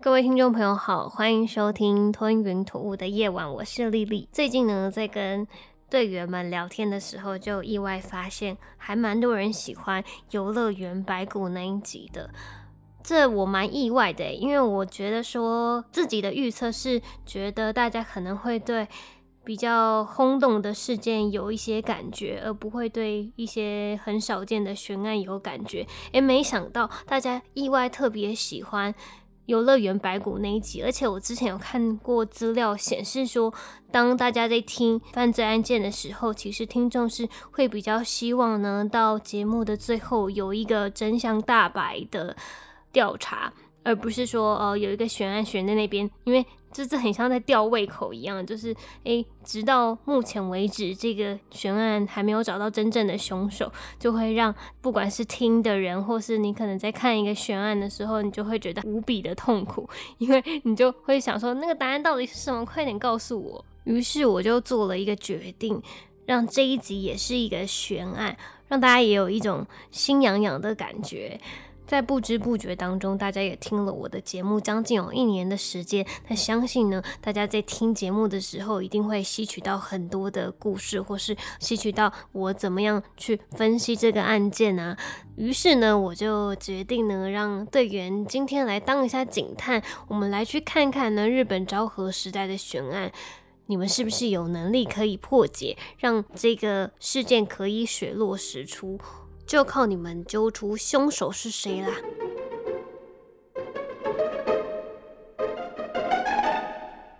各位听众朋友好，欢迎收听《吞云吐雾的夜晚》，我是丽丽。最近呢，在跟队员们聊天的时候，就意外发现，还蛮多人喜欢游乐园白骨那一集的。这我蛮意外的，因为我觉得说自己的预测是觉得大家可能会对比较轰动的事件有一些感觉，而不会对一些很少见的悬案有感觉。诶，没想到大家意外特别喜欢。游乐园白骨那一集，而且我之前有看过资料显示说，当大家在听犯罪案件的时候，其实听众是会比较希望呢，到节目的最后有一个真相大白的调查，而不是说呃有一个悬案悬在那边，因为。这这很像在吊胃口一样，就是诶，直到目前为止，这个悬案还没有找到真正的凶手，就会让不管是听的人，或是你可能在看一个悬案的时候，你就会觉得无比的痛苦，因为你就会想说那个答案到底是什么？快点告诉我！于是我就做了一个决定，让这一集也是一个悬案，让大家也有一种心痒痒的感觉。在不知不觉当中，大家也听了我的节目将近有一年的时间。那相信呢，大家在听节目的时候，一定会吸取到很多的故事，或是吸取到我怎么样去分析这个案件啊。于是呢，我就决定呢，让队员今天来当一下警探，我们来去看看呢日本昭和时代的悬案，你们是不是有能力可以破解，让这个事件可以水落石出。就靠你们揪出凶手是谁啦！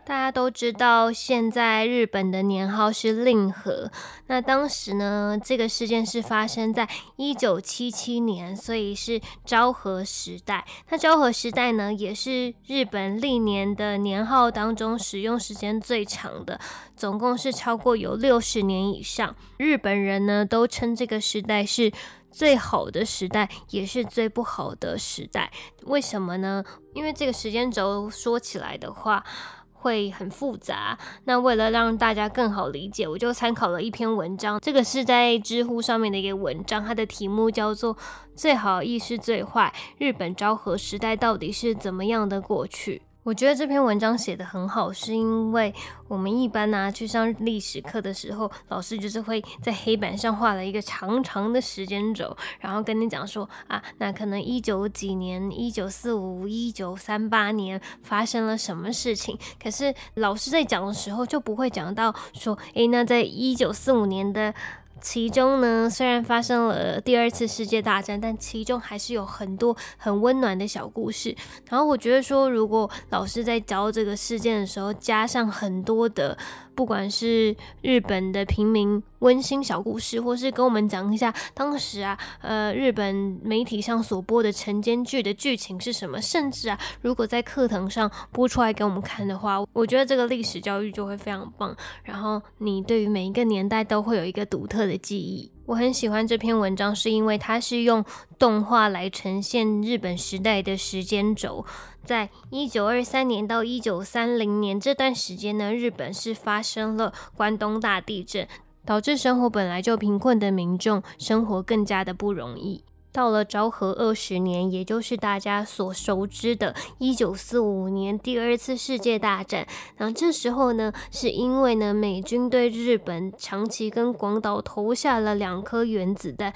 大家都知道，现在日本的年号是令和。那当时呢，这个事件是发生在一九七七年，所以是昭和时代。那昭和时代呢，也是日本历年的年号当中使用时间最长的，总共是超过有六十年以上。日本人呢，都称这个时代是。最好的时代也是最不好的时代，为什么呢？因为这个时间轴说起来的话会很复杂。那为了让大家更好理解，我就参考了一篇文章，这个是在知乎上面的一个文章，它的题目叫做《最好亦是最坏：日本昭和时代到底是怎么样的过去》。我觉得这篇文章写的很好，是因为我们一般呢去上历史课的时候，老师就是会在黑板上画了一个长长的时间轴，然后跟你讲说啊，那可能一九几年、一九四五、一九三八年发生了什么事情。可是老师在讲的时候就不会讲到说，诶，那在一九四五年的。其中呢，虽然发生了第二次世界大战，但其中还是有很多很温暖的小故事。然后我觉得说，如果老师在教这个事件的时候，加上很多的。不管是日本的平民温馨小故事，或是跟我们讲一下当时啊，呃，日本媒体上所播的晨间剧的剧情是什么，甚至啊，如果在课堂上播出来给我们看的话，我觉得这个历史教育就会非常棒。然后你对于每一个年代都会有一个独特的记忆。我很喜欢这篇文章，是因为它是用动画来呈现日本时代的时间轴。在一九二三年到一九三零年这段时间呢，日本是发生了关东大地震，导致生活本来就贫困的民众生活更加的不容易。到了昭和二十年，也就是大家所熟知的一九四五年第二次世界大战。那这时候呢，是因为呢美军对日本长崎跟广岛投下了两颗原子弹。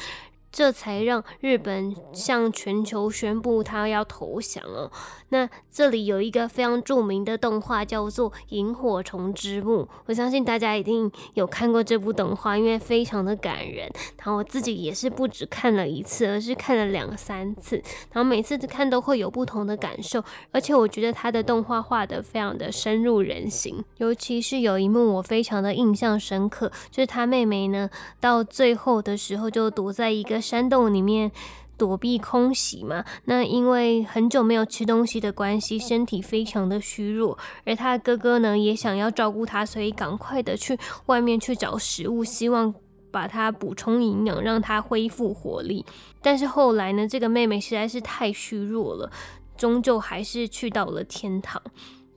这才让日本向全球宣布他要投降哦。那这里有一个非常著名的动画，叫做《萤火虫之墓》。我相信大家一定有看过这部动画，因为非常的感人。然后我自己也是不止看了一次，而是看了两三次。然后每次看都会有不同的感受，而且我觉得他的动画画的非常的深入人心。尤其是有一幕我非常的印象深刻，就是他妹妹呢到最后的时候就躲在一个。山洞里面躲避空袭嘛。那因为很久没有吃东西的关系，身体非常的虚弱，而他的哥哥呢也想要照顾他，所以赶快的去外面去找食物，希望把它补充营养，让它恢复活力。但是后来呢，这个妹妹实在是太虚弱了，终究还是去到了天堂。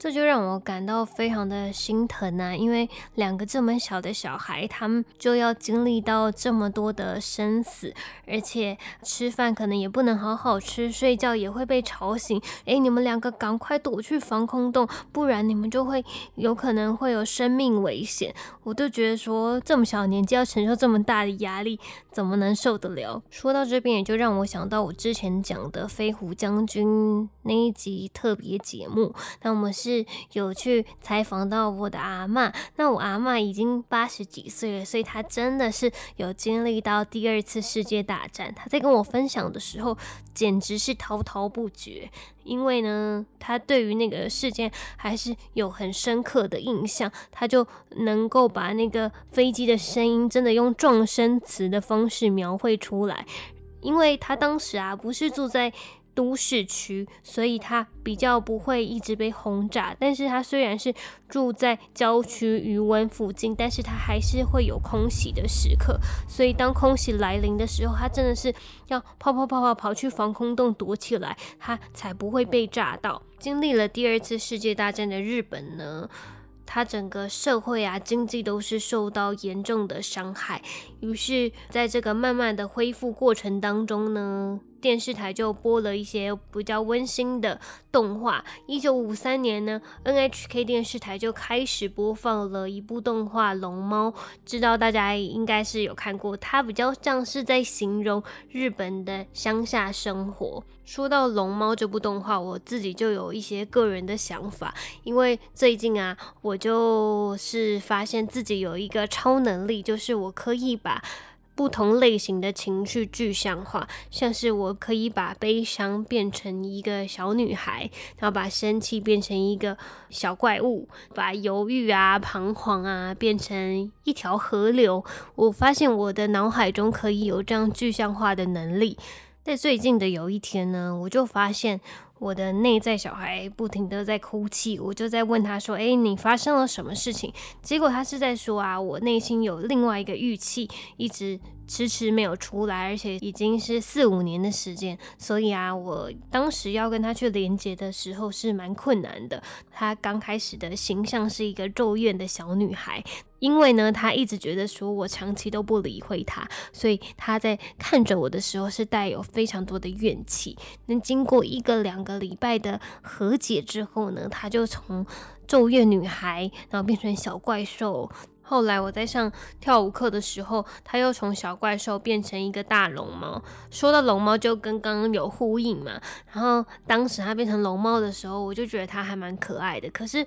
这就让我感到非常的心疼啊！因为两个这么小的小孩，他们就要经历到这么多的生死，而且吃饭可能也不能好好吃，睡觉也会被吵醒。诶，你们两个赶快躲去防空洞，不然你们就会有可能会有生命危险。我都觉得说，这么小年纪要承受这么大的压力，怎么能受得了？说到这边，也就让我想到我之前讲的飞虎将军那一集特别节目，那我们。是有去采访到我的阿妈，那我阿妈已经八十几岁了，所以她真的是有经历到第二次世界大战。她在跟我分享的时候，简直是滔滔不绝，因为呢，她对于那个事件还是有很深刻的印象，她就能够把那个飞机的声音真的用撞声词的方式描绘出来，因为她当时啊，不是住在。都市区，所以它比较不会一直被轰炸。但是它虽然是住在郊区余温附近，但是它还是会有空袭的时刻。所以当空袭来临的时候，它真的是要跑跑跑跑跑去防空洞躲起来，它才不会被炸到。经历了第二次世界大战的日本呢，它整个社会啊经济都是受到严重的伤害。于是在这个慢慢的恢复过程当中呢。电视台就播了一些比较温馨的动画。一九五三年呢，NHK 电视台就开始播放了一部动画《龙猫》，知道大家应该是有看过。它比较像是在形容日本的乡下生活。说到《龙猫》这部动画，我自己就有一些个人的想法，因为最近啊，我就是发现自己有一个超能力，就是我可以把。不同类型的情绪具象化，像是我可以把悲伤变成一个小女孩，然后把生气变成一个小怪物，把犹豫啊、彷徨啊变成一条河流。我发现我的脑海中可以有这样具象化的能力。在最近的有一天呢，我就发现。我的内在小孩不停的在哭泣，我就在问他说：“哎，你发生了什么事情？”结果他是在说啊，我内心有另外一个预期，一直迟迟没有出来，而且已经是四五年的时间，所以啊，我当时要跟他去连接的时候是蛮困难的。他刚开始的形象是一个咒怨的小女孩。因为呢，他一直觉得说我长期都不理会他，所以他在看着我的时候是带有非常多的怨气。那经过一个两个礼拜的和解之后呢，他就从咒怨女孩，然后变成小怪兽。后来我在上跳舞课的时候，他又从小怪兽变成一个大龙猫。说到龙猫，就跟刚刚有呼应嘛。然后当时他变成龙猫的时候，我就觉得他还蛮可爱的。可是。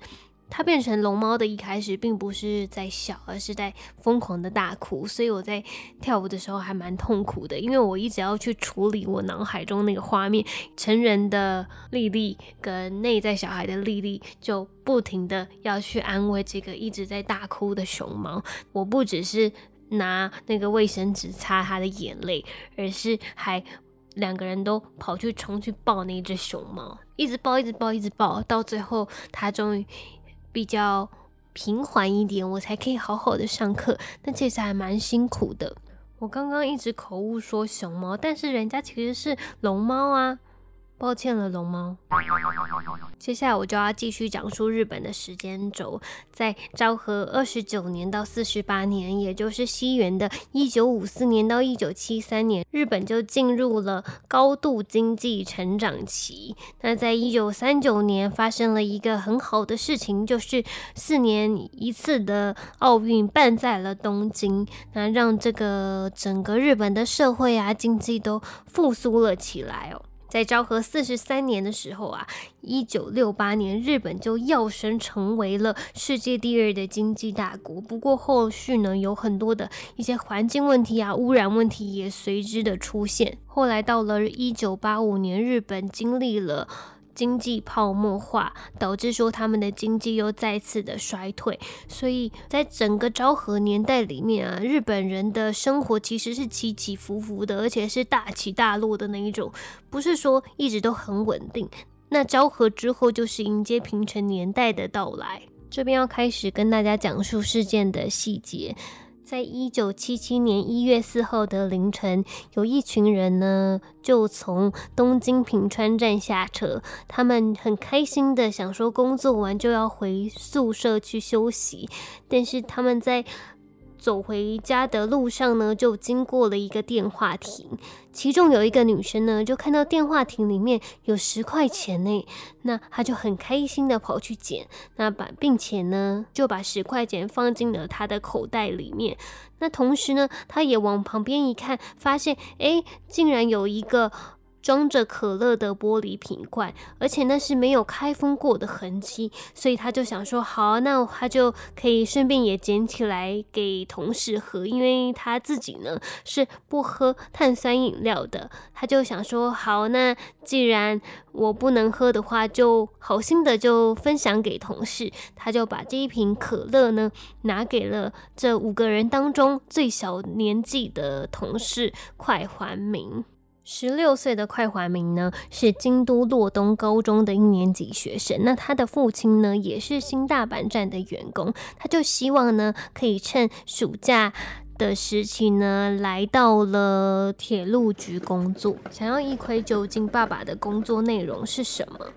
它变成龙猫的一开始，并不是在笑，而是在疯狂的大哭。所以我在跳舞的时候还蛮痛苦的，因为我一直要去处理我脑海中那个画面，成人的丽丽跟内在小孩的丽丽，就不停的要去安慰这个一直在大哭的熊猫。我不只是拿那个卫生纸擦它的眼泪，而是还两个人都跑去冲去抱那只熊猫，一直抱，一直抱，一直抱，到最后它终于。比较平缓一点，我才可以好好的上课。那其实还蛮辛苦的。我刚刚一直口误说熊猫，但是人家其实是龙猫啊。抱歉了，龙猫。接下来我就要继续讲述日本的时间轴，在昭和二十九年到四十八年，也就是西元的一九五四年到一九七三年，日本就进入了高度经济成长期。那在一九三九年发生了一个很好的事情，就是四年一次的奥运办在了东京，那让这个整个日本的社会啊经济都复苏了起来哦。在昭和四十三年的时候啊，一九六八年，日本就跃升成为了世界第二的经济大国。不过后续呢，有很多的一些环境问题啊，污染问题也随之的出现。后来到了一九八五年，日本经历了。经济泡沫化，导致说他们的经济又再次的衰退。所以在整个昭和年代里面啊，日本人的生活其实是起起伏伏的，而且是大起大落的那一种，不是说一直都很稳定。那昭和之后就是迎接平成年代的到来，这边要开始跟大家讲述事件的细节。在一九七七年一月四号的凌晨，有一群人呢，就从东京平川站下车。他们很开心的想说，工作完就要回宿舍去休息。但是他们在走回家的路上呢，就经过了一个电话亭，其中有一个女生呢，就看到电话亭里面有十块钱呢，那她就很开心的跑去捡，那把并且呢，就把十块钱放进了她的口袋里面。那同时呢，她也往旁边一看，发现哎，竟然有一个。装着可乐的玻璃瓶罐，而且那是没有开封过的痕迹，所以他就想说，好，那他就可以顺便也捡起来给同事喝，因为他自己呢是不喝碳酸饮料的。他就想说，好，那既然我不能喝的话，就好心的就分享给同事。他就把这一瓶可乐呢拿给了这五个人当中最小年纪的同事快还明。十六岁的快怀明呢，是京都洛东高中的一年级学生。那他的父亲呢，也是新大阪站的员工。他就希望呢，可以趁暑假的时期呢，来到了铁路局工作，想要一窥究竟爸爸的工作内容是什么。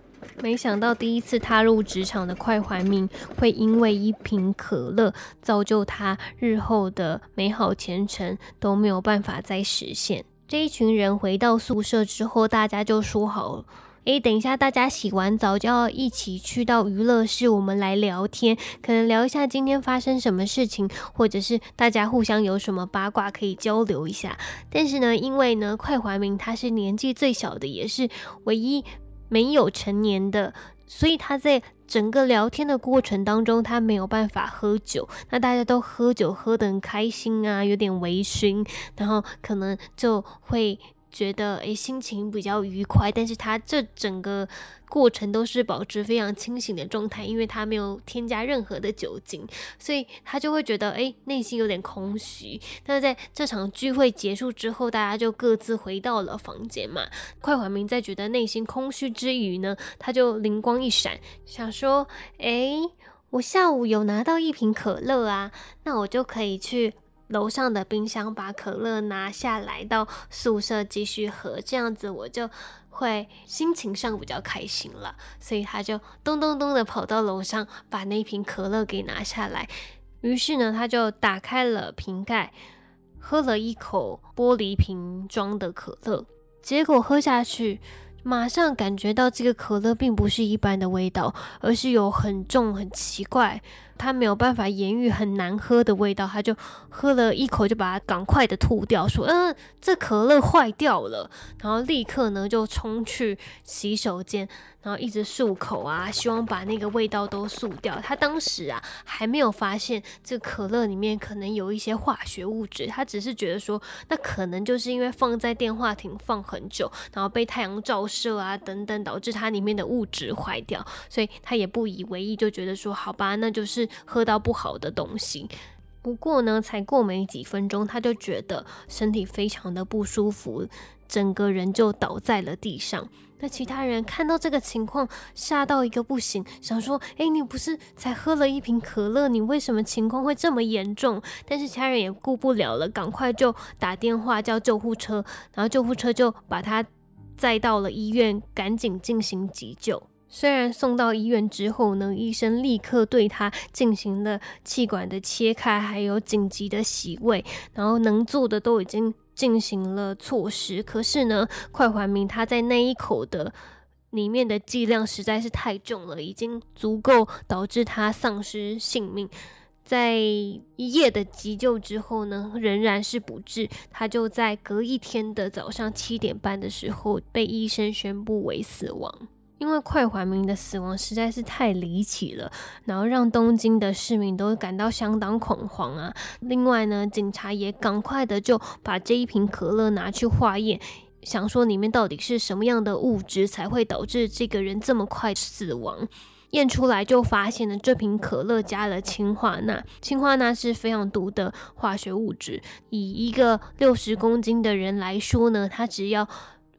没想到第一次踏入职场的快怀明，会因为一瓶可乐，造就他日后的美好前程都没有办法再实现。这一群人回到宿舍之后，大家就说好，诶，等一下大家洗完澡就要一起去到娱乐室，我们来聊天，可能聊一下今天发生什么事情，或者是大家互相有什么八卦可以交流一下。但是呢，因为呢，快怀明他是年纪最小的，也是唯一没有成年的，所以他在。整个聊天的过程当中，他没有办法喝酒。那大家都喝酒喝得很开心啊，有点微醺，然后可能就会。觉得诶心情比较愉快，但是他这整个过程都是保持非常清醒的状态，因为他没有添加任何的酒精，所以他就会觉得诶内心有点空虚。那在这场聚会结束之后，大家就各自回到了房间嘛。快缓明在觉得内心空虚之余呢，他就灵光一闪，想说诶，我下午有拿到一瓶可乐啊，那我就可以去。楼上的冰箱把可乐拿下来到宿舍继续喝，这样子我就会心情上比较开心了。所以他就咚咚咚的跑到楼上，把那瓶可乐给拿下来。于是呢，他就打开了瓶盖，喝了一口玻璃瓶装的可乐，结果喝下去。马上感觉到这个可乐并不是一般的味道，而是有很重、很奇怪，他没有办法言喻很难喝的味道。他就喝了一口，就把它赶快的吐掉，说：“嗯，这可乐坏掉了。”然后立刻呢就冲去洗手间。然后一直漱口啊，希望把那个味道都漱掉。他当时啊还没有发现这可乐里面可能有一些化学物质，他只是觉得说那可能就是因为放在电话亭放很久，然后被太阳照射啊等等，导致它里面的物质坏掉，所以他也不以为意，就觉得说好吧，那就是喝到不好的东西。不过呢，才过没几分钟，他就觉得身体非常的不舒服，整个人就倒在了地上。那其他人看到这个情况，吓到一个不行，想说：“哎，你不是才喝了一瓶可乐，你为什么情况会这么严重？”但是其他人也顾不了了，赶快就打电话叫救护车，然后救护车就把他载到了医院，赶紧进行急救。虽然送到医院之后呢，医生立刻对他进行了气管的切开，还有紧急的洗胃，然后能做的都已经。进行了措施，可是呢，快环明他在那一口的里面的剂量实在是太重了，已经足够导致他丧失性命。在一夜的急救之后呢，仍然是不治，他就在隔一天的早上七点半的时候被医生宣布为死亡。因为快环明的死亡实在是太离奇了，然后让东京的市民都感到相当恐慌啊。另外呢，警察也赶快的就把这一瓶可乐拿去化验，想说里面到底是什么样的物质才会导致这个人这么快死亡。验出来就发现了这瓶可乐加了氢化钠，氢化钠是非常毒的化学物质。以一个六十公斤的人来说呢，他只要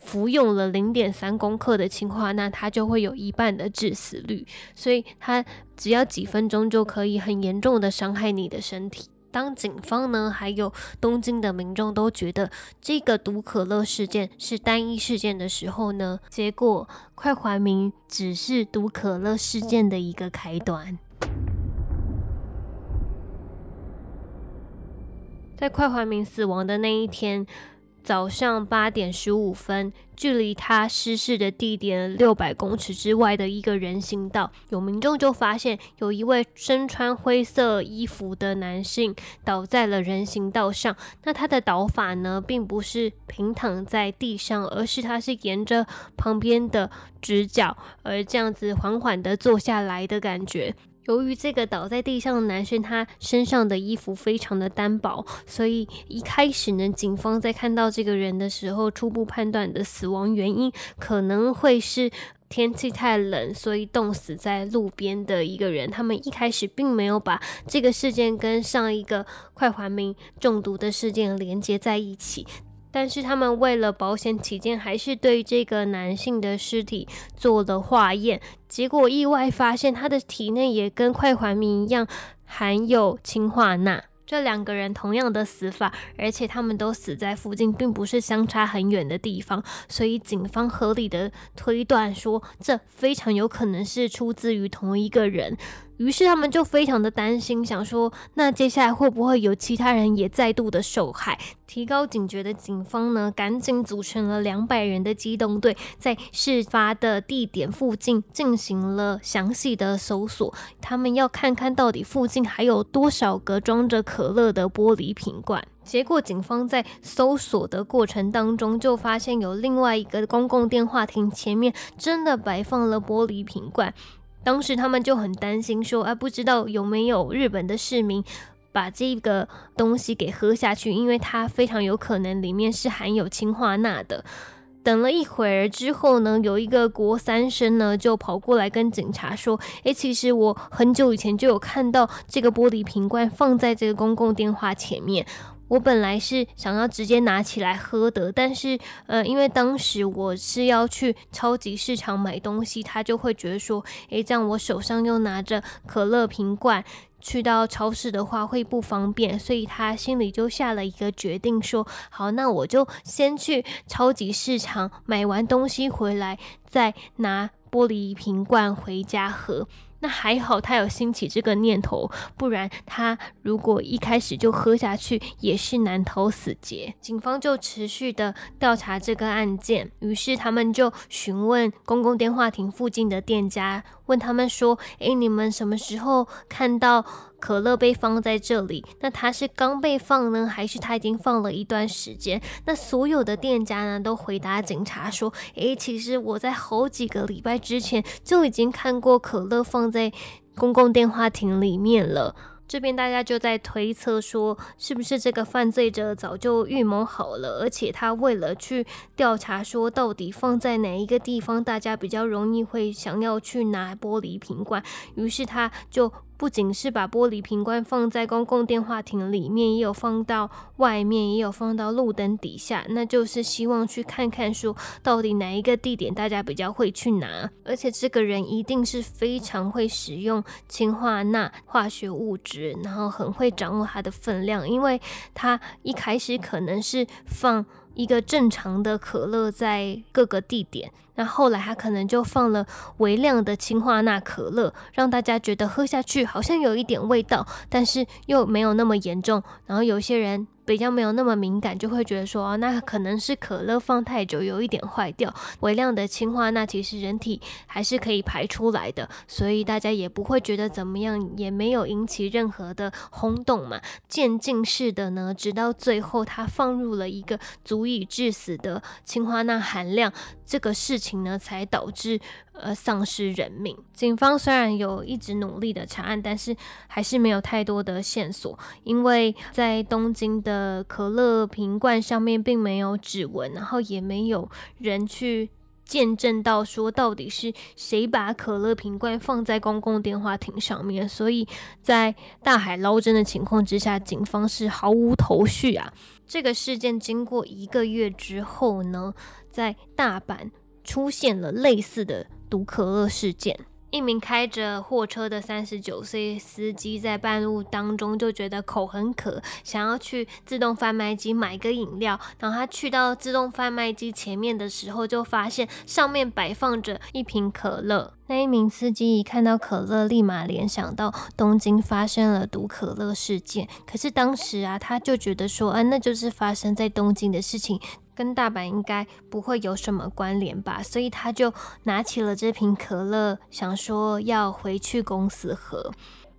服用了零点三公克的氰化钠，它就会有一半的致死率。所以，它只要几分钟就可以很严重的伤害你的身体。当警方呢，还有东京的民众都觉得这个毒可乐事件是单一事件的时候呢，结果快还明只是毒可乐事件的一个开端。在快还明死亡的那一天。早上八点十五分，距离他失事的地点六百公尺之外的一个人行道，有民众就发现有一位身穿灰色衣服的男性倒在了人行道上。那他的倒法呢，并不是平躺在地上，而是他是沿着旁边的直角而这样子缓缓的坐下来的感觉。由于这个倒在地上的男生，他身上的衣服非常的单薄，所以一开始呢，警方在看到这个人的时候，初步判断的死亡原因可能会是天气太冷，所以冻死在路边的一个人。他们一开始并没有把这个事件跟上一个快环明中毒的事件连接在一起。但是他们为了保险起见，还是对这个男性的尸体做了化验，结果意外发现他的体内也跟快环明一样含有氰化钠。这两个人同样的死法，而且他们都死在附近，并不是相差很远的地方，所以警方合理的推断说，这非常有可能是出自于同一个人。于是他们就非常的担心，想说那接下来会不会有其他人也再度的受害？提高警觉的警方呢，赶紧组成了两百人的机动队，在事发的地点附近进行了详细的搜索。他们要看看到底附近还有多少个装着可乐的玻璃瓶罐。结果警方在搜索的过程当中，就发现有另外一个公共电话亭前面真的摆放了玻璃瓶罐。当时他们就很担心，说啊，不知道有没有日本的市民把这个东西给喝下去，因为它非常有可能里面是含有氢化钠的。等了一会儿之后呢，有一个国三生呢就跑过来跟警察说：“诶，其实我很久以前就有看到这个玻璃瓶罐放在这个公共电话前面。”我本来是想要直接拿起来喝的，但是呃，因为当时我是要去超级市场买东西，他就会觉得说，诶，这样我手上又拿着可乐瓶罐，去到超市的话会不方便，所以他心里就下了一个决定，说好，那我就先去超级市场买完东西回来，再拿玻璃瓶罐回家喝。那还好，他有兴起这个念头，不然他如果一开始就喝下去，也是难逃死劫。警方就持续的调查这个案件，于是他们就询问公共电话亭附近的店家，问他们说：“诶，你们什么时候看到？”可乐被放在这里，那它是刚被放呢，还是它已经放了一段时间？那所有的店家呢都回答警察说：“诶，其实我在好几个礼拜之前就已经看过可乐放在公共电话亭里面了。”这边大家就在推测说，是不是这个犯罪者早就预谋好了，而且他为了去调查说到底放在哪一个地方，大家比较容易会想要去拿玻璃瓶罐，于是他就。不仅是把玻璃瓶罐放在公共电话亭里面，也有放到外面，也有放到路灯底下，那就是希望去看看说到底哪一个地点大家比较会去拿。而且这个人一定是非常会使用氢化钠化学物质，然后很会掌握它的分量，因为他一开始可能是放。一个正常的可乐在各个地点，那后来他可能就放了微量的氢化钠可乐，让大家觉得喝下去好像有一点味道，但是又没有那么严重。然后有些人。比较没有那么敏感，就会觉得说，那可能是可乐放太久，有一点坏掉。微量的氢化钠其实人体还是可以排出来的，所以大家也不会觉得怎么样，也没有引起任何的轰动嘛。渐进式的呢，直到最后它放入了一个足以致死的氢化钠含量，这个事情呢，才导致呃丧失人命。警方虽然有一直努力的查案，但是还是没有太多的线索，因为在东京的可乐瓶罐上面并没有指纹，然后也没有人去。见证到说，到底是谁把可乐瓶罐放在公共电话亭上面？所以在大海捞针的情况之下，警方是毫无头绪啊。这个事件经过一个月之后呢，在大阪出现了类似的毒可乐事件。一名开着货车的三十九岁司机在半路当中就觉得口很渴，想要去自动贩卖机买个饮料。然后他去到自动贩卖机前面的时候，就发现上面摆放着一瓶可乐。那一名司机一看到可乐，立马联想到东京发生了毒可乐事件。可是当时啊，他就觉得说，啊，那就是发生在东京的事情。跟大阪应该不会有什么关联吧，所以他就拿起了这瓶可乐，想说要回去公司喝。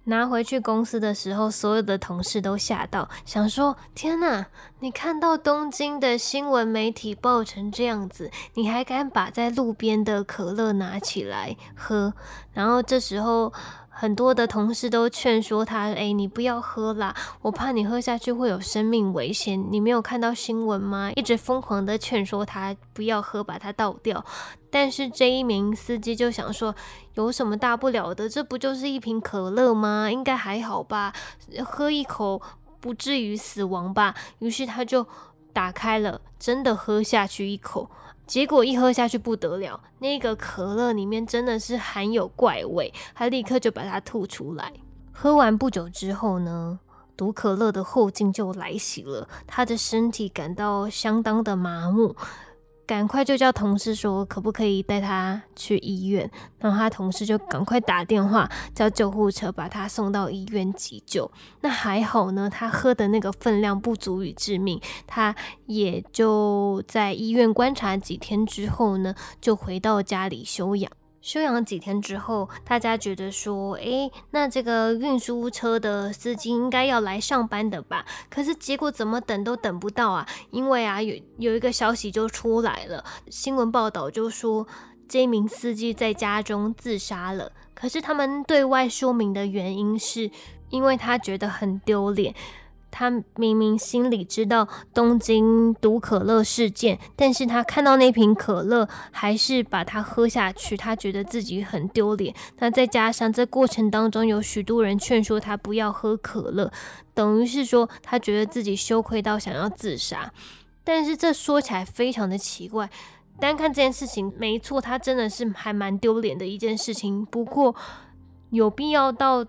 拿回去公司的时候，所有的同事都吓到，想说：天哪，你看到东京的新闻媒体报成这样子，你还敢把在路边的可乐拿起来喝？然后这时候。很多的同事都劝说他：“哎，你不要喝啦，我怕你喝下去会有生命危险。你没有看到新闻吗？一直疯狂的劝说他不要喝，把它倒掉。但是这一名司机就想说，有什么大不了的？这不就是一瓶可乐吗？应该还好吧，喝一口不至于死亡吧。于是他就打开了，真的喝下去一口。”结果一喝下去不得了，那个可乐里面真的是含有怪味，他立刻就把它吐出来。喝完不久之后呢，毒可乐的后劲就来袭了，他的身体感到相当的麻木。赶快就叫同事说，可不可以带他去医院？然后他同事就赶快打电话叫救护车，把他送到医院急救。那还好呢，他喝的那个分量不足以致命，他也就在医院观察几天之后呢，就回到家里休养。休养几天之后，大家觉得说，诶，那这个运输车的司机应该要来上班的吧？可是结果怎么等都等不到啊！因为啊，有有一个消息就出来了，新闻报道就说这名司机在家中自杀了。可是他们对外说明的原因是，因为他觉得很丢脸。他明明心里知道东京毒可乐事件，但是他看到那瓶可乐，还是把它喝下去。他觉得自己很丢脸。那再加上这过程当中有许多人劝说他不要喝可乐，等于是说他觉得自己羞愧到想要自杀。但是这说起来非常的奇怪。单看这件事情，没错，他真的是还蛮丢脸的一件事情。不过有必要到。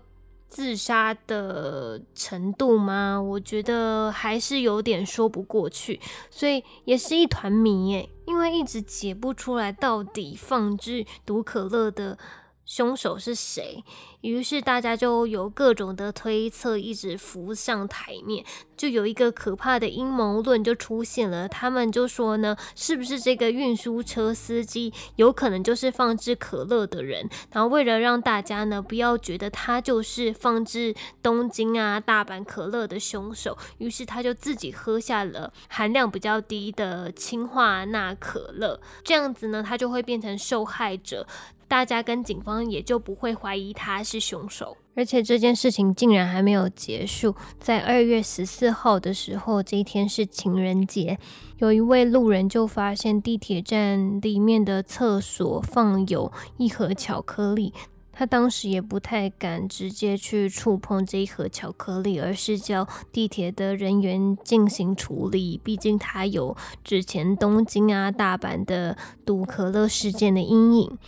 自杀的程度吗？我觉得还是有点说不过去，所以也是一团迷诶，因为一直解不出来到底放置毒可乐的。凶手是谁？于是大家就有各种的推测，一直浮上台面。就有一个可怕的阴谋论就出现了。他们就说呢，是不是这个运输车司机有可能就是放置可乐的人？然后为了让大家呢不要觉得他就是放置东京啊、大阪可乐的凶手，于是他就自己喝下了含量比较低的氢化钠可乐。这样子呢，他就会变成受害者。大家跟警方也就不会怀疑他是凶手，而且这件事情竟然还没有结束。在二月十四号的时候，这一天是情人节，有一位路人就发现地铁站里面的厕所放有一盒巧克力，他当时也不太敢直接去触碰这一盒巧克力，而是叫地铁的人员进行处理。毕竟他有之前东京啊、大阪的毒可乐事件的阴影。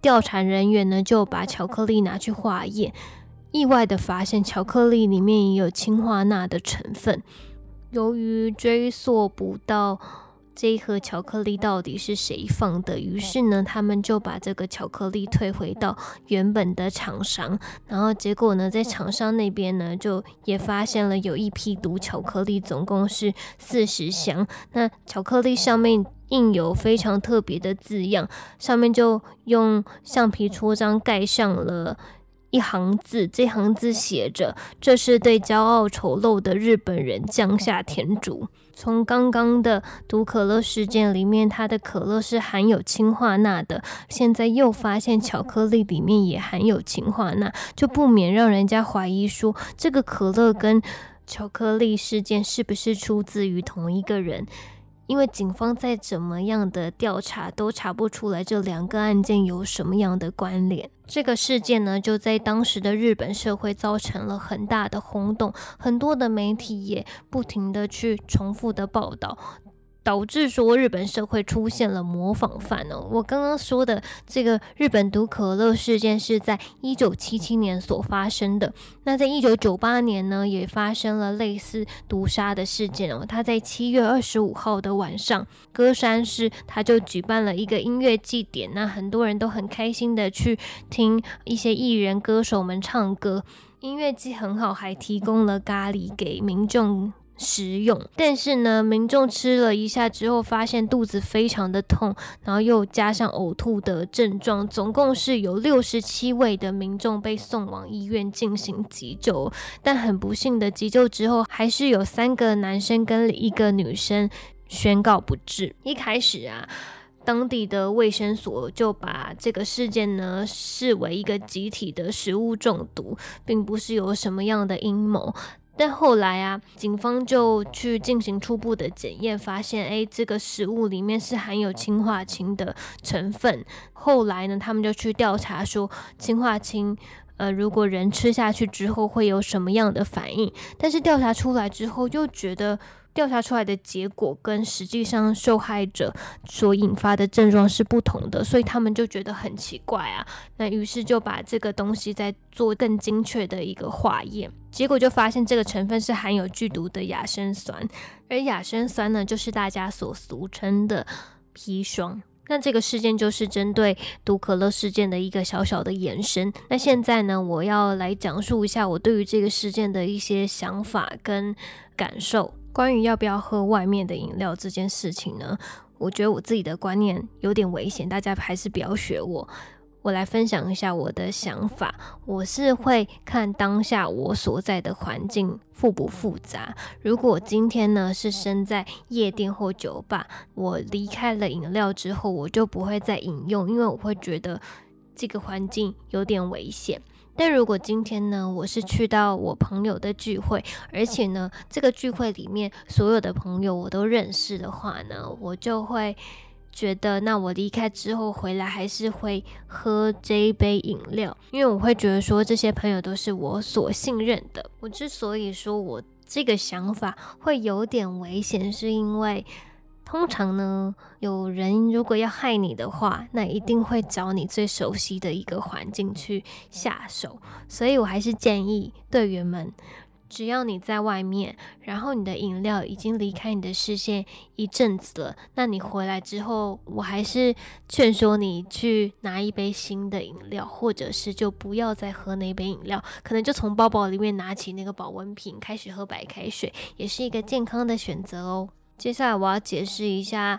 调查人员呢就把巧克力拿去化验，意外的发现巧克力里面也有氢化钠的成分。由于追溯不到这一盒巧克力到底是谁放的，于是呢，他们就把这个巧克力退回到原本的厂商。然后结果呢，在厂商那边呢，就也发现了有一批毒巧克力，总共是四十箱。那巧克力上面。印有非常特别的字样，上面就用橡皮戳章盖上了一行字，这行字写着：“这是对骄傲丑陋的日本人降下天竺。”从刚刚的毒可乐事件里面，它的可乐是含有氢化钠的，现在又发现巧克力里面也含有氢化钠，就不免让人家怀疑说，这个可乐跟巧克力事件是不是出自于同一个人？因为警方再怎么样的调查，都查不出来这两个案件有什么样的关联。这个事件呢，就在当时的日本社会造成了很大的轰动，很多的媒体也不停的去重复的报道。导致说日本社会出现了模仿犯哦。我刚刚说的这个日本毒可乐事件是在一九七七年所发生的。那在一九九八年呢，也发生了类似毒杀的事件哦。他在七月二十五号的晚上，歌山市他就举办了一个音乐祭典，那很多人都很开心的去听一些艺人歌手们唱歌。音乐季很好，还提供了咖喱给民众。食用，但是呢，民众吃了一下之后，发现肚子非常的痛，然后又加上呕吐的症状，总共是有六十七位的民众被送往医院进行急救，但很不幸的，急救之后还是有三个男生跟一个女生宣告不治。一开始啊，当地的卫生所就把这个事件呢视为一个集体的食物中毒，并不是有什么样的阴谋。但后来啊，警方就去进行初步的检验，发现诶，这个食物里面是含有氰化氢的成分。后来呢，他们就去调查说，氰化氢，呃，如果人吃下去之后会有什么样的反应？但是调查出来之后，又觉得。调查出来的结果跟实际上受害者所引发的症状是不同的，所以他们就觉得很奇怪啊。那于是就把这个东西再做更精确的一个化验，结果就发现这个成分是含有剧毒的亚砷酸，而亚砷酸呢，就是大家所俗称的砒霜。那这个事件就是针对毒可乐事件的一个小小的延伸。那现在呢，我要来讲述一下我对于这个事件的一些想法跟感受。关于要不要喝外面的饮料这件事情呢，我觉得我自己的观念有点危险，大家还是不要学我。我来分享一下我的想法，我是会看当下我所在的环境复不复杂。如果今天呢是身在夜店或酒吧，我离开了饮料之后，我就不会再饮用，因为我会觉得这个环境有点危险。但如果今天呢，我是去到我朋友的聚会，而且呢，这个聚会里面所有的朋友我都认识的话呢，我就会觉得，那我离开之后回来还是会喝这一杯饮料，因为我会觉得说这些朋友都是我所信任的。我之所以说我这个想法会有点危险，是因为。通常呢，有人如果要害你的话，那一定会找你最熟悉的一个环境去下手。所以我还是建议队员们，只要你在外面，然后你的饮料已经离开你的视线一阵子了，那你回来之后，我还是劝说你去拿一杯新的饮料，或者是就不要再喝那杯饮料，可能就从包包里面拿起那个保温瓶开始喝白开水，也是一个健康的选择哦。接下来我要解释一下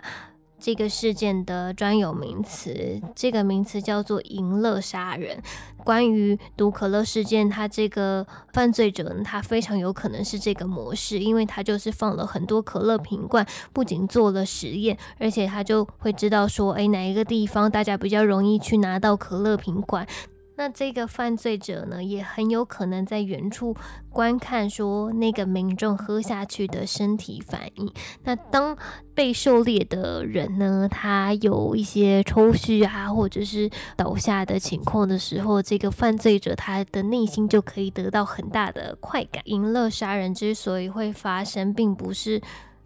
这个事件的专有名词，这个名词叫做“淫乐杀人”。关于毒可乐事件，他这个犯罪者呢，他非常有可能是这个模式，因为他就是放了很多可乐瓶罐，不仅做了实验，而且他就会知道说，诶，哪一个地方大家比较容易去拿到可乐瓶罐。那这个犯罪者呢，也很有可能在远处观看，说那个民众喝下去的身体反应。那当被狩猎的人呢，他有一些抽搐啊，或者是倒下的情况的时候，这个犯罪者他的内心就可以得到很大的快感。淫乐杀人之所以会发生，并不是。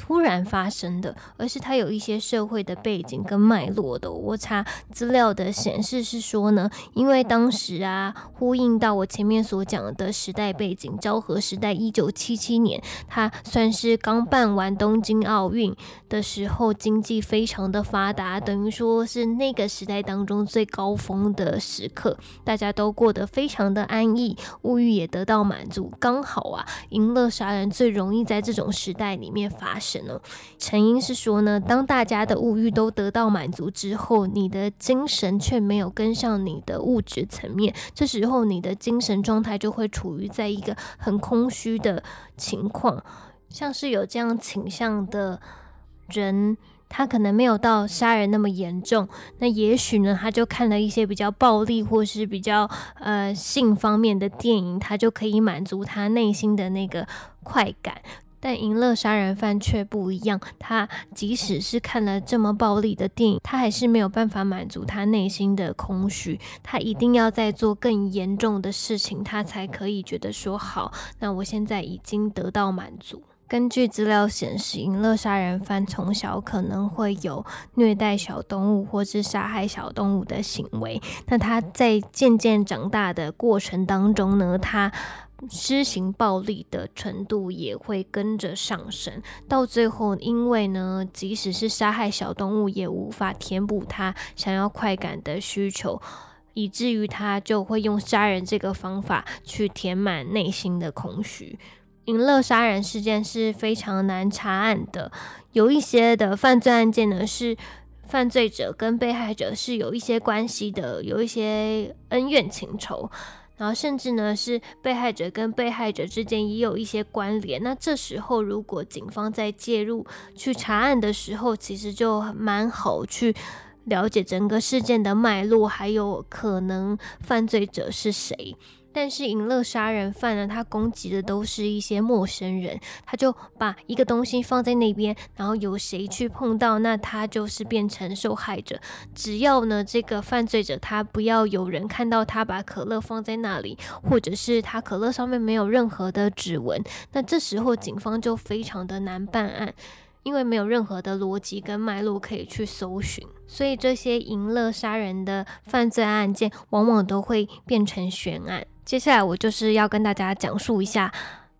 突然发生的，而是它有一些社会的背景跟脉络的。我查资料的显示是说呢，因为当时啊，呼应到我前面所讲的时代背景，昭和时代一九七七年，它算是刚办完东京奥运的时候，经济非常的发达，等于说是那个时代当中最高峰的时刻，大家都过得非常的安逸，物欲也得到满足，刚好啊，淫乐杀人最容易在这种时代里面发生。呢？成因是说呢，当大家的物欲都得到满足之后，你的精神却没有跟上你的物质层面，这时候你的精神状态就会处于在一个很空虚的情况，像是有这样倾向的人。他可能没有到杀人那么严重，那也许呢，他就看了一些比较暴力或是比较呃性方面的电影，他就可以满足他内心的那个快感。但淫乐杀人犯却不一样，他即使是看了这么暴力的电影，他还是没有办法满足他内心的空虚，他一定要在做更严重的事情，他才可以觉得说好，那我现在已经得到满足。根据资料显示，淫乐杀人犯从小可能会有虐待小动物或是杀害小动物的行为。那他在渐渐长大的过程当中呢，他施行暴力的程度也会跟着上升。到最后，因为呢，即使是杀害小动物也无法填补他想要快感的需求，以至于他就会用杀人这个方法去填满内心的空虚。淫乐杀人事件是非常难查案的，有一些的犯罪案件呢是犯罪者跟被害者是有一些关系的，有一些恩怨情仇，然后甚至呢是被害者跟被害者之间也有一些关联。那这时候如果警方在介入去查案的时候，其实就蛮好去了解整个事件的脉络，还有可能犯罪者是谁。但是淫乐杀人犯呢，他攻击的都是一些陌生人，他就把一个东西放在那边，然后有谁去碰到，那他就是变成受害者。只要呢这个犯罪者他不要有人看到他把可乐放在那里，或者是他可乐上面没有任何的指纹，那这时候警方就非常的难办案，因为没有任何的逻辑跟脉络可以去搜寻，所以这些淫乐杀人的犯罪案件往往都会变成悬案。接下来我就是要跟大家讲述一下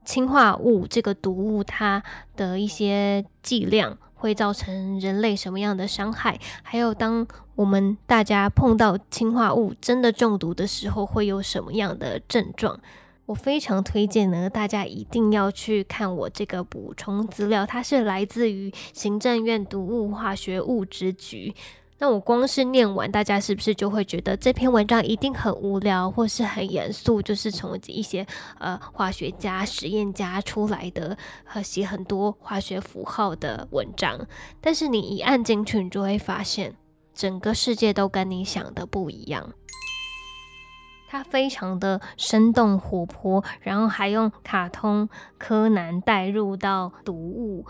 氰化物这个毒物它的一些剂量会造成人类什么样的伤害，还有当我们大家碰到氰化物真的中毒的时候会有什么样的症状。我非常推荐呢，大家一定要去看我这个补充资料，它是来自于行政院毒物化学物质局。那我光是念完，大家是不是就会觉得这篇文章一定很无聊，或是很严肃？就是从一些呃化学家、实验家出来的，和写很多化学符号的文章。但是你一按进去，你就会发现，整个世界都跟你想的不一样。它非常的生动活泼，然后还用卡通柯南带入到读物。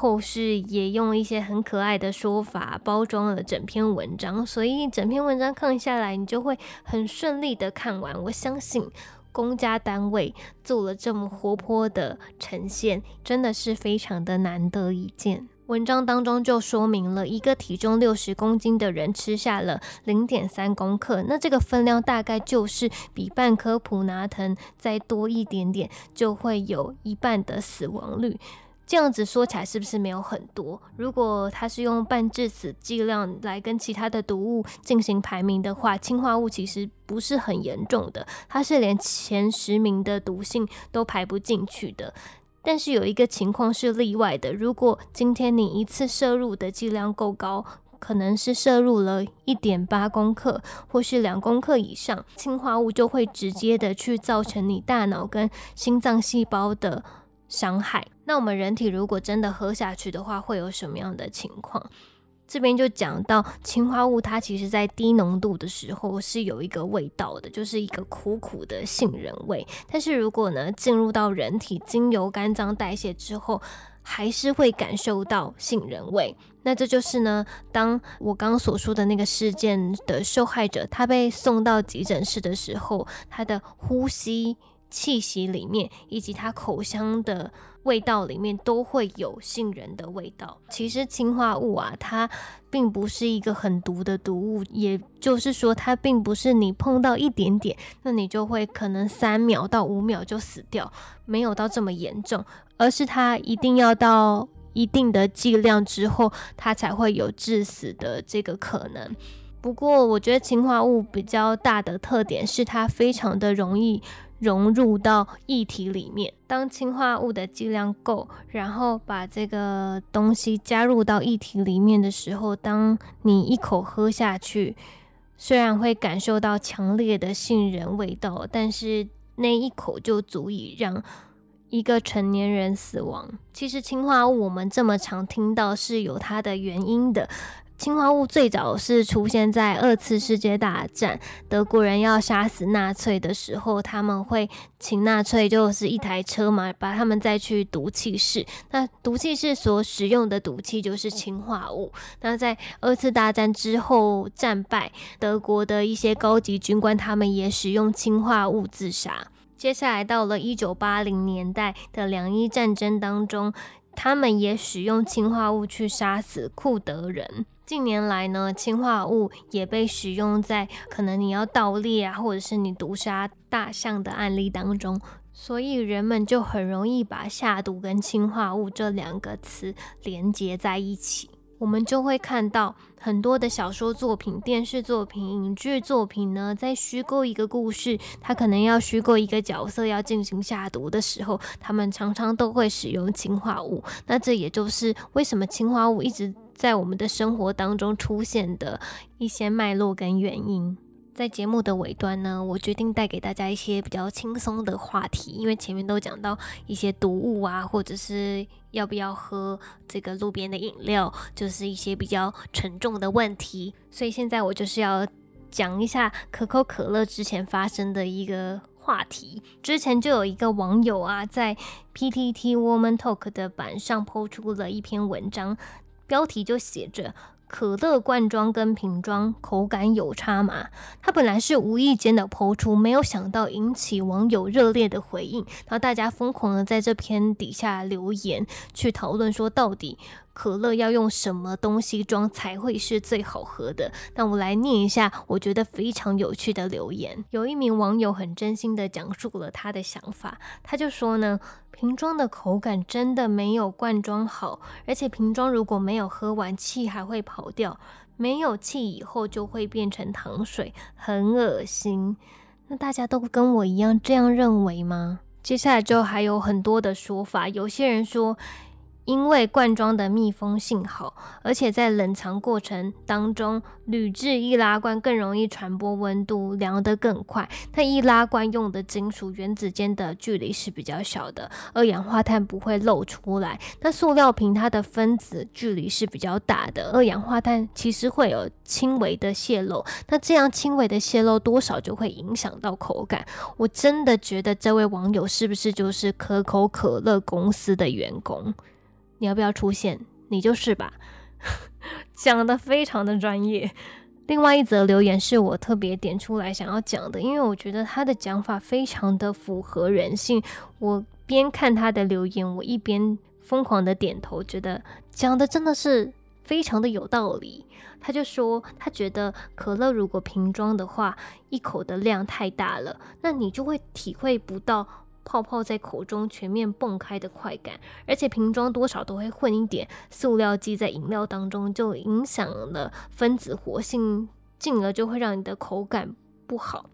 后世也用一些很可爱的说法包装了整篇文章，所以整篇文章看下来，你就会很顺利的看完。我相信公家单位做了这么活泼的呈现，真的是非常的难得一见。文章当中就说明了一个体重六十公斤的人吃下了零点三公克，那这个分量大概就是比半颗普拿藤再多一点点，就会有一半的死亡率。这样子说起来是不是没有很多？如果它是用半致死剂量来跟其他的毒物进行排名的话，氰化物其实不是很严重的，它是连前十名的毒性都排不进去的。但是有一个情况是例外的，如果今天你一次摄入的剂量够高，可能是摄入了一点八公克或是两公克以上，氰化物就会直接的去造成你大脑跟心脏细胞的。伤害。那我们人体如果真的喝下去的话，会有什么样的情况？这边就讲到氰化物，它其实在低浓度的时候是有一个味道的，就是一个苦苦的杏仁味。但是如果呢进入到人体，经由肝脏代谢之后，还是会感受到杏仁味。那这就是呢，当我刚刚所说的那个事件的受害者，他被送到急诊室的时候，他的呼吸。气息里面，以及他口腔的味道里面，都会有杏仁的味道。其实氰化物啊，它并不是一个很毒的毒物，也就是说，它并不是你碰到一点点，那你就会可能三秒到五秒就死掉，没有到这么严重，而是它一定要到一定的剂量之后，它才会有致死的这个可能。不过，我觉得氰化物比较大的特点是它非常的容易。融入到液体里面。当氢化物的剂量够，然后把这个东西加入到液体里面的时候，当你一口喝下去，虽然会感受到强烈的杏仁味道，但是那一口就足以让一个成年人死亡。其实氢化物我们这么常听到是有它的原因的。氰化物最早是出现在二次世界大战，德国人要杀死纳粹的时候，他们会请纳粹就是一台车嘛，把他们再去毒气室。那毒气室所使用的毒气就是氰化物。那在二次大战之后战败，德国的一些高级军官他们也使用氰化物自杀。接下来到了一九八零年代的两伊战争当中，他们也使用氰化物去杀死库德人。近年来呢，氰化物也被使用在可能你要盗猎啊，或者是你毒杀大象的案例当中，所以人们就很容易把下毒跟氰化物这两个词连接在一起。我们就会看到很多的小说作品、电视作品、影剧作品呢，在虚构一个故事，他可能要虚构一个角色要进行下毒的时候，他们常常都会使用氰化物。那这也就是为什么氰化物一直。在我们的生活当中出现的一些脉络跟原因，在节目的尾端呢，我决定带给大家一些比较轻松的话题，因为前面都讲到一些毒物啊，或者是要不要喝这个路边的饮料，就是一些比较沉重的问题，所以现在我就是要讲一下可口可乐之前发生的一个话题。之前就有一个网友啊，在 PTT Woman Talk 的版上抛出了一篇文章。标题就写着“可乐罐装跟瓶装口感有差吗？”他本来是无意间的抛出，没有想到引起网友热烈的回应，然后大家疯狂的在这篇底下留言，去讨论说到底。可乐要用什么东西装才会是最好喝的？那我来念一下，我觉得非常有趣的留言。有一名网友很真心的讲述了他的想法，他就说呢，瓶装的口感真的没有罐装好，而且瓶装如果没有喝完，气还会跑掉，没有气以后就会变成糖水，很恶心。那大家都跟我一样这样认为吗？接下来就还有很多的说法，有些人说。因为罐装的密封性好，而且在冷藏过程当中，铝制易拉罐更容易传播温度，凉得更快。它易拉罐用的金属原子间的距离是比较小的，二氧化碳不会漏出来。那塑料瓶它的分子距离是比较大的，二氧化碳其实会有轻微的泄漏。那这样轻微的泄漏多少就会影响到口感。我真的觉得这位网友是不是就是可口可乐公司的员工？你要不要出现？你就是吧，讲的非常的专业。另外一则留言是我特别点出来想要讲的，因为我觉得他的讲法非常的符合人性。我边看他的留言，我一边疯狂的点头，觉得讲的真的是非常的有道理。他就说，他觉得可乐如果瓶装的话，一口的量太大了，那你就会体会不到。泡泡在口中全面蹦开的快感，而且瓶装多少都会混一点塑料剂在饮料当中，就影响了分子活性，进而就会让你的口感不好，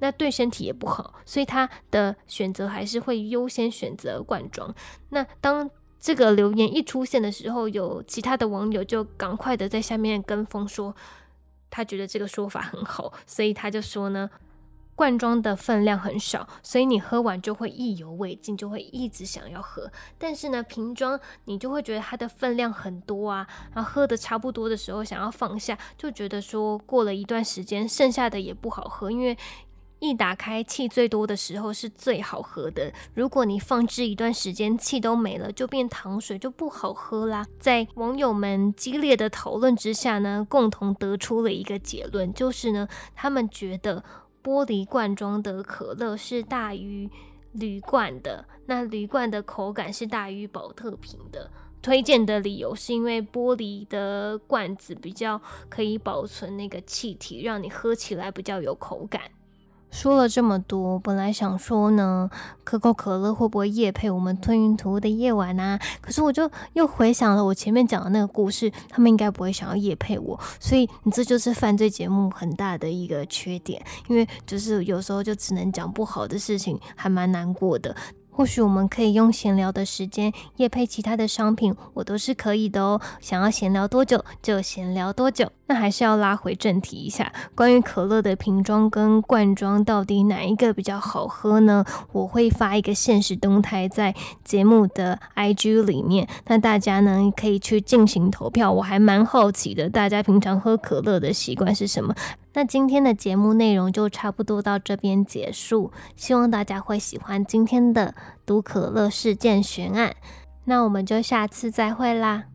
那对身体也不好，所以他的选择还是会优先选择罐装。那当这个留言一出现的时候，有其他的网友就赶快的在下面跟风说，他觉得这个说法很好，所以他就说呢。罐装的分量很少，所以你喝完就会意犹未尽，就会一直想要喝。但是呢，瓶装你就会觉得它的分量很多啊，然后喝的差不多的时候想要放下，就觉得说过了一段时间，剩下的也不好喝，因为一打开气最多的时候是最好喝的。如果你放置一段时间，气都没了，就变糖水，就不好喝啦。在网友们激烈的讨论之下呢，共同得出了一个结论，就是呢，他们觉得。玻璃罐装的可乐是大于铝罐的，那铝罐的口感是大于保特瓶的。推荐的理由是因为玻璃的罐子比较可以保存那个气体，让你喝起来比较有口感。说了这么多，本来想说呢，可口可乐会不会夜配我们吞云吐雾的夜晚啊？可是我就又回想了我前面讲的那个故事，他们应该不会想要夜配我，所以你这就是犯罪节目很大的一个缺点，因为就是有时候就只能讲不好的事情，还蛮难过的。或许我们可以用闲聊的时间夜配其他的商品，我都是可以的哦。想要闲聊多久就闲聊多久。那还是要拉回正题一下，关于可乐的瓶装跟罐装到底哪一个比较好喝呢？我会发一个现实动态在节目的 IG 里面，那大家呢可以去进行投票。我还蛮好奇的，大家平常喝可乐的习惯是什么？那今天的节目内容就差不多到这边结束，希望大家会喜欢今天的毒可乐事件悬案。那我们就下次再会啦。